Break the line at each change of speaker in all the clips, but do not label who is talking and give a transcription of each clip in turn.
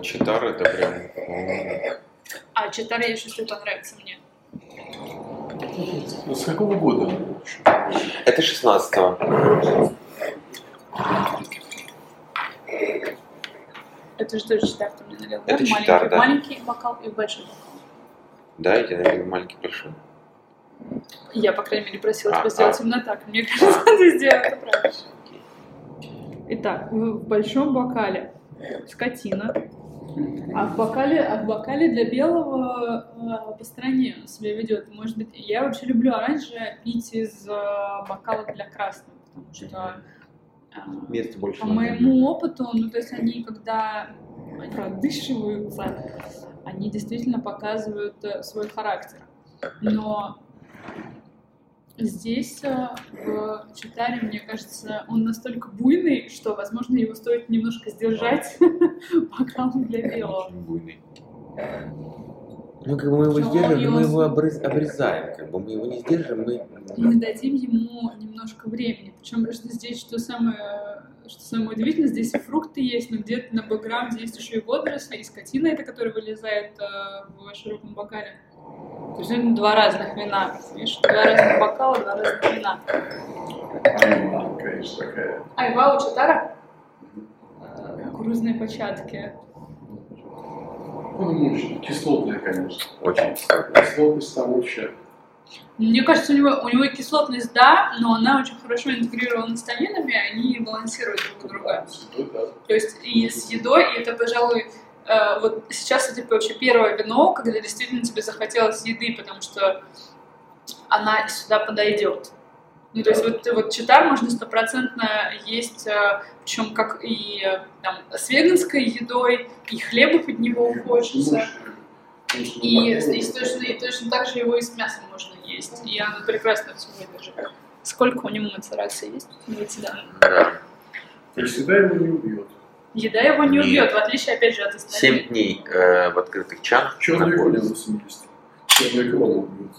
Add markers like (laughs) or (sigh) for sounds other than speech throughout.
вот читар это прям...
А читар, я чувствую, понравится мне.
Ну, С какого года?
Это 16
Это же тоже читар, ты мне налил,
Это
да?
читар,
маленький,
да.
маленький бокал и большой бокал.
Да, я налил маленький большой.
Я, по крайней мере, просила
А,
тебя сделать
а.
именно так. Мне кажется, (laughs) ты сделал это правильно. Итак, в большом бокале скотина, а в бокале, а в бокале для белого э, по стране себя ведет. Может быть, я очень люблю оранжевый пить из э, бокала для красного, потому что э,
Места больше
по
надо.
моему опыту, ну то есть они когда продышиваются, они действительно показывают э, свой характер. Но здесь э, в Читаре, мне кажется, он настолько буйный, что, возможно, его стоит немножко сдержать (laughs) бокалом для белого.
Очень буйный. Ну, как бы мы его сдержим, мы
он-
его обрез- обрезаем. Как бы мы его не сдержим, мы...
Мы дадим ему немножко времени. Причем что здесь, что самое, что самое удивительное, здесь и фрукты есть, но где-то на бэкграунде есть еще и водоросли, и скотина эта, которая вылезает э, в широком бокале. То есть это два разных вина. Видишь, два разных бокала, два разных вина.
Ну, конечно, такая.
Айва у Чатара? Кукурузные початки.
Ну, мощно. Кислотная, конечно.
Очень
Кислотность там вообще.
Мне кажется, у него, у него кислотность, да, но она очень хорошо интегрирована с танинами, они балансируют друг друга.
Да.
То есть и с едой, и это, пожалуй, э, вот сейчас это типа вообще первое вино, когда действительно тебе захотелось еды, потому что она сюда подойдет. Ну, то есть вот, вот читар можно стопроцентно есть, причем как и э, там, с веганской едой, и хлеба под него хочется. И, и точно, и точно так же его и с мясом можно есть. И оно прекрасно все выдержит. Сколько у него мацерации есть? Давайте да.
Да.
И всегда его не убьет.
Еда его не
Нет.
убьет, в отличие, опять же, от остальных.
Семь дней э, в открытых чанах
Черную съесть. Черную икру он убьет.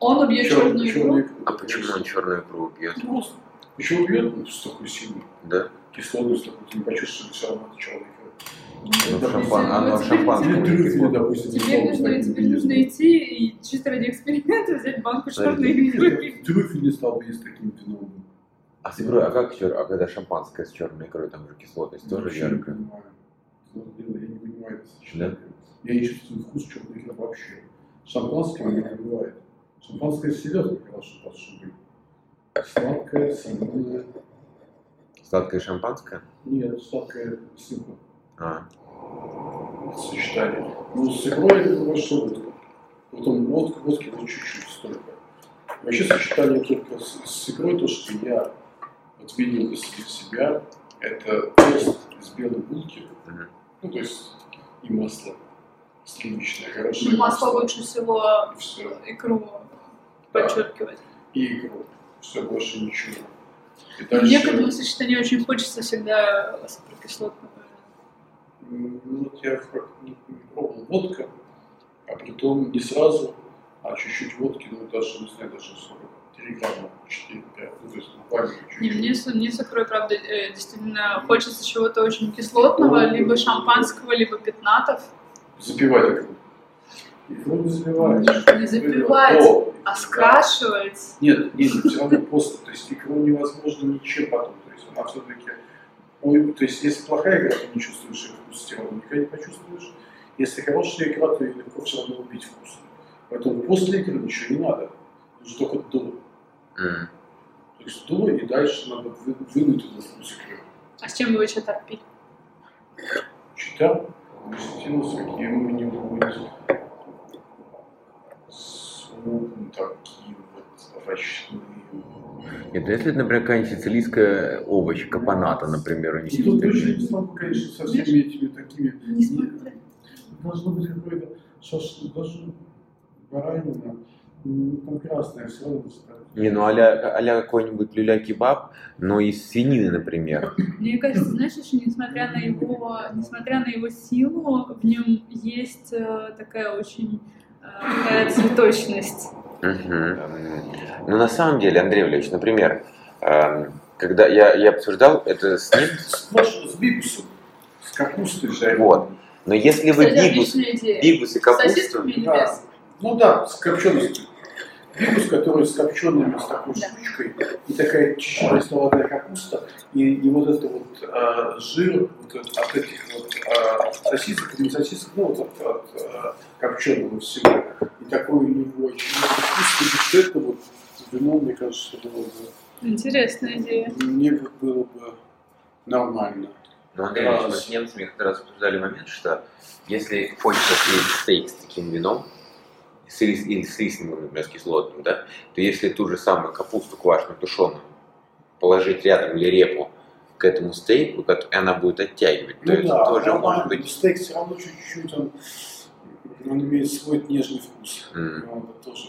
Он убьет черную икру.
черную икру.
А почему он черную икру убьет?
Просто. Почему убьет? Ну, с такой сильной
Да?
кислотность, такой, ты не почувствуешь все равно черной икры.
Ну, шампан, оно
допустим.
Теперь
условно,
нужно, теперь
есть.
идти и чисто ради эксперимента взять банку черной икры.
Трюфель не стал бы есть таким вином.
А с икрой, а как чер- а когда шампанское с черной икрой, там же кислотность тоже
не
яркая.
понимаю. Вот дело, Я не понимаю это сочетание. Я не чувствую вкус черной икры вообще. Шампанское меня не бывает. Шампанское хорошо под шубой. Сладкое, соленое.
Сладкое шампанское?
Нет, сладкое с икрой.
А,
сочетание. Ну, с икрой это хорошо будет. Потом водка, водки вот чуть-чуть столько. Вообще сочетание только с, с икрой, то, что я отменил из себя, это тест из белой булки, ну, то есть и масло сливочное, хорошее
ну, масло. Масло лучше всего
и все.
икру да. подчеркивать.
И икру. Все, больше ничего. И
ну, дальше... Мне к этому сочетанию очень хочется всегда
соприкислотного. Ну, вот я пробовал водка, а притом не сразу, а чуть-чуть водки, ну, даже, не знаю, даже 40 телеграмму 4-5, ну, то есть буквально чуть-чуть.
Не, мне, не сокрою, правда, э, действительно хочется чего-то очень кислотного, ну, либо ну, шампанского, либо пятнатов.
Запивать их? Икру не
запивать. Не запивать,
О,
а скрашивать.
Нет, нет, все (laughs) равно просто, то есть икру невозможно ничем потом, то есть она все-таки... ой, То есть если плохая игра, то не чувствуешь вкус, ты никогда не почувствуешь. Если хорошая игра, то ее легко все равно убить вкус. Поэтому после игры ничего не надо нужно только до.
м.
То есть до и дальше надо вы- вынуть этот икры.
А с чем вы еще так пили?
Читал, действительно, с каким-нибудь супом таким вот овощным.
Нет, ну, если, например, какая-нибудь сицилийская овощ, капоната, например, у них
тут
есть
точно
такие.
не смогу, конечно, со всеми этими такими.
Не.
Должно быть какое-то шашлык, даже баранина, ну, там красная все равно.
Не, ну а-ля, а-ля какой-нибудь люля-кебаб, но из свинины, например.
Мне кажется, знаешь, еще несмотря на его, несмотря на его силу, в нем есть э, такая очень э, такая цветочность.
Мгм. Ну, на самом деле, Андрей Валерьевич, например, эм, когда я, я обсуждал это с ним,
С, ваш- с бибусом. С капустой жареной.
Вот. Но если вы бигус, бигус и
С
капусту,
сосисками или
Да.
без?
Ну да, с копченостью. Бигус, который с копчеными, с такой штучкой, и такая чуть-чуть кисловатая капуста, и, и вот это вот а, жир вот от этих вот а, сосисок, не сосисок, ну вот от, от а, копченого всего. И такой у него очень вкус, и вот это вот вино, мне кажется, было бы,
Интересная идея.
мне бы было бы нормально.
Ну, Андрей, мы с немцами как раз обсуждали момент, что если хочется съесть стейк с таким вином, с рис- или с рисовым, например, с кислотным, да, то если ту же самую капусту квашеную, тушеную, положить рядом или репу к этому стейку, и она будет оттягивать, то
Ну
это
да,
тоже
нормально.
может быть...
Стейк все равно чуть-чуть, он, он имеет свой нежный вкус. Он тоже.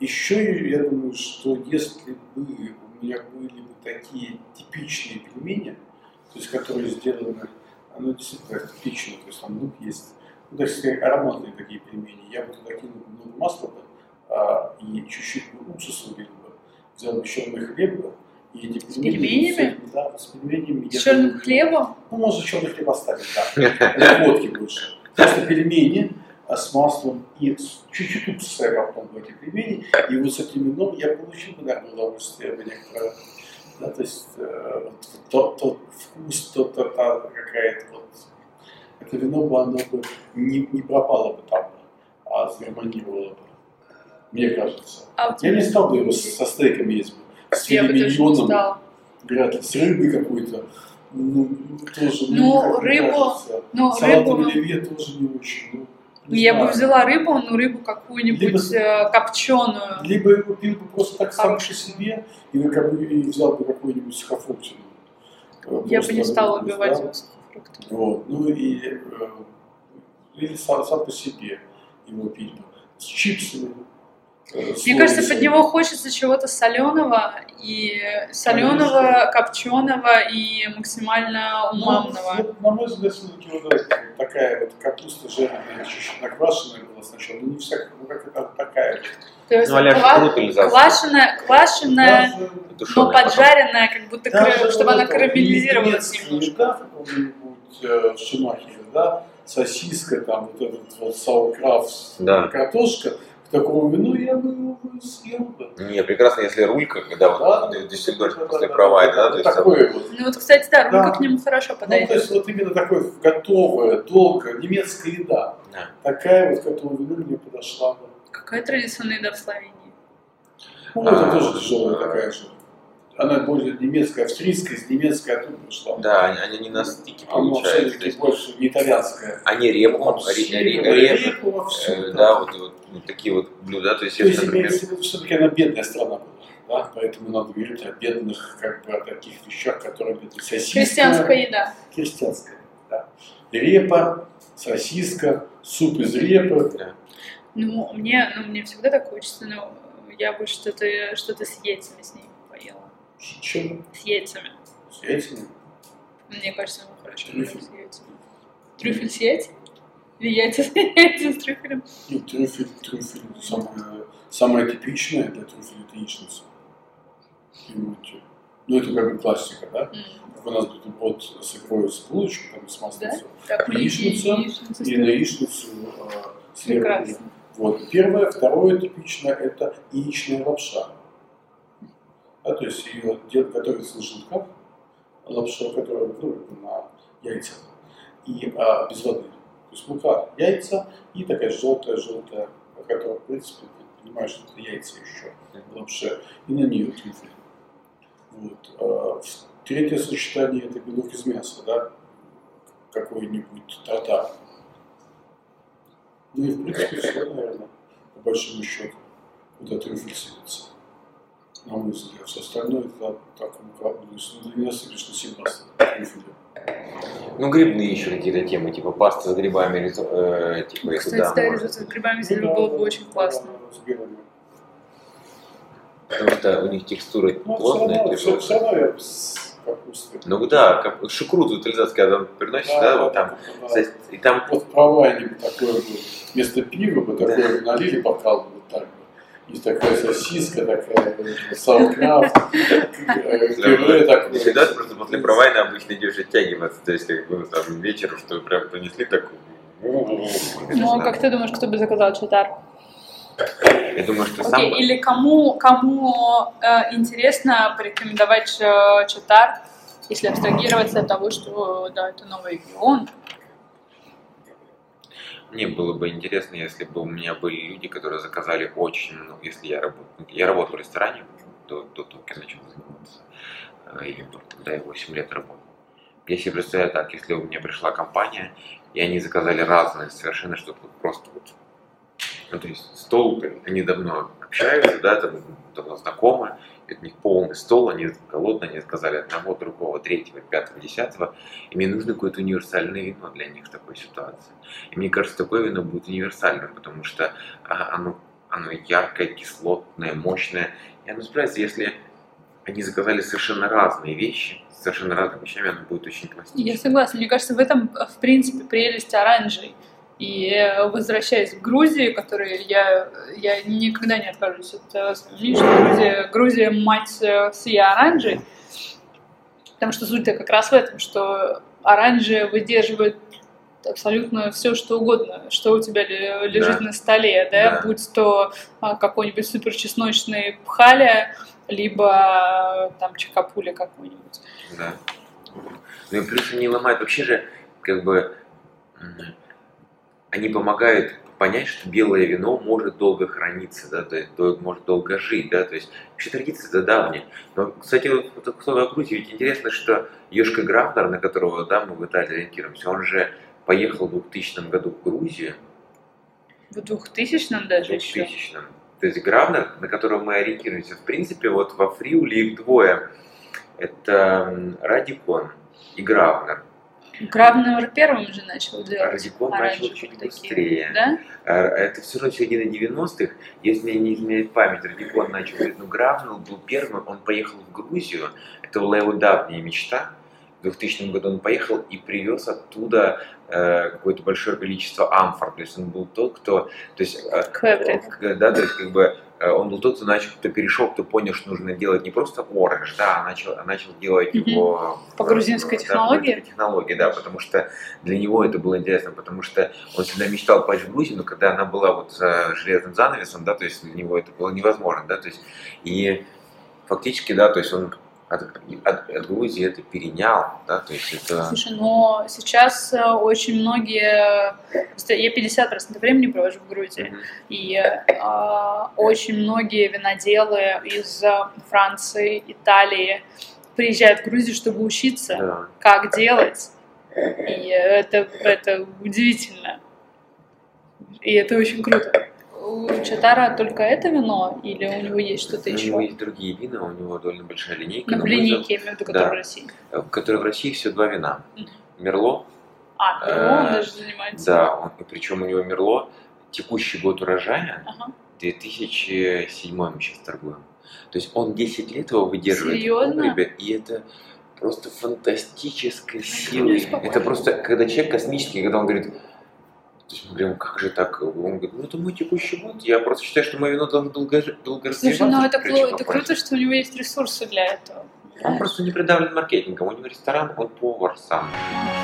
Еще я думаю, что если бы у меня были бы такие типичные пельмени, то есть которые сделаны, ну действительно типичные, то есть там лук есть, ну, так сказать, ароматные такие пельмени, я бы туда кинул бы много масла бы, а, и чуть-чуть бы уксуса убил бы, взял бы черный хлеб бы, и эти пельмени...
пельменями?
Да, с пельменями.
С черным хлебом?
ну, можно черный хлеб оставить, да. Или водки больше. Просто пельмени а, с маслом и с- чуть-чуть уксуса я капнул в эти пельмени. И вот с этим вином я получил бы, наверное, удовольствие бы некоторое. Да, то есть э, тот, тот вкус, тот, та какая-то вот... Это вино бы, оно бы не, не пропало бы там, а сгармонировало бы. Мне кажется.
А
Я не стал бы его со, со стейками есть бы. С
Я бы
вряд ли, с рыбой какой-то. Ну, тоже,
Ну, рыбу-. Ну,
Салат
рыбу...
оливье тоже не очень. Ну, не
я бы
знаю.
взяла рыбу, ну рыбу какую-нибудь
Либо-
э, копченую.
Либо я купил бы просто так сам по себе, бы и взял бы какую-нибудь сухофруктину.
Я бы не стала убивать
да.
Сухофруктами.
Вот. Ну и э, или сам, сам по себе его пить бы. С чипсами. э, с
Мне кажется, под него хочется чего-то соленого и соленого, копченого и максимально умамного.
Ну, вот, на мой взгляд, все-таки вот такая вот капуста жареная, чуть-чуть наквашенная была сначала, ну не всякая, ну как это такая.
То есть
Ну, а-ля
ква- квашеная, квашеная,
Даже-
но поджаренная, как будто кры- чтобы она карамелизировалась немножко.
В э, Шумахере, да, сосиска, там вот этот вот саукраф,
Да.
картошка, к такому вину я бы его съел бы.
Не, прекрасно, если рулька, когда вот
Да, да,
до сих пор
да,
после
да,
провайда,
да,
да, то есть там-
такое вот.
Ну вот, кстати, да, рулька
Да.
к нему хорошо
Ну, то
подойдет.
есть вот именно такое готовое, долго, немецкая еда.
Да.
Такая вот, к которому вину мне подошла бы.
Какая традиционная еда в Словении?
Ну, это
А,
тоже тяжелая такая же. Она более немецкая, австрийская, с немецкой оттуда пришла.
Да, они, они не на стике
Она
получается. То
все-таки
есть
больше не итальянская.
они репу,
репу
э, да, вот, вот, вот такие вот блюда. То есть,
То есть
например,
имеется в виду, все-таки она бедная страна была. Да? Поэтому надо говорить о бедных, как бы, о таких вещах, которые бедные. Сосиска,
Крестьянская еда.
Крестьянская, да. Репа, сосиска, суп из репы.
Ну, мне, ну, мне всегда так хочется, но я бы что-то что с яйцами с ней.
С чем?
С яйцами.
С яйцами.
Мне кажется, ему хорошо
Трюфель.
с яйцами. Трюфель с яйцами? Или яйца, (laughs) яйца с трюфелем?
Ну, трюфель, трюфель самое, самое типичное для трюфеля это яичница. Понимаете? Ну, это как бы классика, да? Как у нас бутерброд с икрой, с булочкой, там, с маслицей.
Так,
Яичница
яичница с
И на яичницу э, сверху.
Прекрасно.
Вот. Первое. Второе типичное это яичная лапша. Да, то есть ее дед готовится на желтках, лапша, которая ну, на яйцах, и а, без воды. То есть мука, яйца и такая желтая-желтая, которая, в принципе, ты понимаешь, что это яйца еще в лапше, и на нее трюфель. Вот. А, Третье сочетание это белок из мяса, да, какой-нибудь тартар. Ну и в принципе все, наверное, по большому счету, куда трюфель сыпется. На мой взгляд, все остальное это так, ну, ну, не насыпешь на сибас трюфеля.
ну, грибные еще какие-то темы, типа паста с грибами, э, типа, если
Кстати,
да,
да, с грибами
Ну
сегодня
да,
было
да,
бы очень
да,
классно.
Потому что у них текстура
Ну, все
плотная,
равно, все,
тяжелая.
равно я с капустой.
Ну да, как шукрут утилизация, когда там приносишь, да, вот там,
да.
кстати, и там
Вот бы такое бы, вместо пива бы такое бы налили бокал бы вот так бы. И такая сосиска, такая сауеркрафт, э, пюре такое.
Всегда просто после провайна обычно идешь оттягиваться, то есть как бы там вечером, что прям принесли такую.
Ну, а как ты думаешь, кто бы заказал чатар?
Я думаю, что сам...
или кому, кому э, интересно порекомендовать э, чатар, если абстрагироваться от того, что да, это новый регион.
Мне было бы интересно, если бы у меня были люди, которые заказали очень много, если я работал. Я работал в ресторане до, до того, как я начал заниматься. э, И вот тогда я 8 лет работал. Я себе представляю так, если у меня пришла компания, и они заказали разные совершенно вот просто вот. Ну, то есть стол, они давно общаются, да, там давно знакомы, у них полный стол, они голодные, они сказали одного, другого, третьего, пятого, десятого, и мне нужно какое-то универсальное вино для них в такой ситуации. И мне кажется, такое вино будет универсальным, потому что а, оно, оно яркое, кислотное, мощное, и оно справится, если они заказали совершенно разные вещи, с совершенно разными вещами, оно будет очень пластично.
Я согласна. Мне кажется, в этом, в принципе, прелесть оранжей. И э, возвращаясь к Грузии, которой я, я никогда не откажусь от э, своего мнения, что Грузия, Грузия мать э, всей оранжей, потому что суть-то как раз в этом, что оранжи выдерживает абсолютно все, что угодно, что у тебя ле- лежит
Да.
на столе, да,
Да.
будь то а, какой-нибудь суперчесночный пхаля, либо там чакапуля какой-нибудь.
Да. Ну и плюс они ломают, вообще же, как бы, они помогают понять, что белое вино может долго храниться, да, то есть может долго жить, да, то есть вообще традиция это давняя. Но, кстати, вот, вот к слову о Грузии, ведь интересно, что Ёшка Графнер, на которого, да, мы в Италии ориентируемся, он же поехал в 2000 году в Грузию,
В 2000-м даже
в
еще.
2000 То есть Гравнер, на которого мы ориентируемся, в принципе, вот во Фриуле их двое. Это Радикон и Гравнер.
Гравнер первым же начал делать.
Радикон начал чуть
такие,
быстрее.
Да?
А, Это все равно середина 90-х. Если мне не изменяет память, Радикон начал говорить, ну Гравнер был первым, он поехал в Грузию. Это была его давняя мечта. В 2000 году он поехал и привез оттуда э, какое-то большое количество амфор. То есть он был тот, кто... То есть, э. К- Да, то есть как бы э, он был тот, кто начал, кто перешел, кто понял, что нужно делать не просто оранж, да, а начал, а начал делать его
По грузинской
да, по
технологии?
грузинской технологии, да, потому что для него это было интересно, потому что он всегда мечтал попасть в Грузию, но когда она была вот за железным занавесом, да, то есть для него это было невозможно, да, то есть и фактически, да, то есть он от, от- от Грузии это перенял, да, то есть это...
Слушай, но сейчас э, очень многие... Я 50% времени провожу в Грузии.
Мгм.
И э, очень многие виноделы из э, Франции, Италии приезжают в Грузию, чтобы учиться,
Да.
как делать. И это, это удивительно. И это очень круто. У Чатара только это вино или у него есть что-то
У него
еще?
есть другие вина, у него довольно большая линейка.
Ну, в линейке, я имею в виду, который
Да.
в России.
в которой в России всего два вина. Мерло,
А, ну, он
Э,
даже занимается.
да, он, причем у него Мерло, текущий год урожая,
Ага.
2007 мы сейчас торгуем. То есть он 10 лет его выдерживает
Серьезно?
погребе, и это просто фантастическая
не
сила. Это просто, когда человек космический, когда он говорит, то есть мы говорим, как же так? Он говорит, ну это мой текущий год, я просто считаю, что мое вино должно долго, долго
Слушай, ну это, клу- это круто, что у него есть ресурсы для этого.
Он просто не придавлен маркетингом, у него ресторан, он повар сам.
Ага.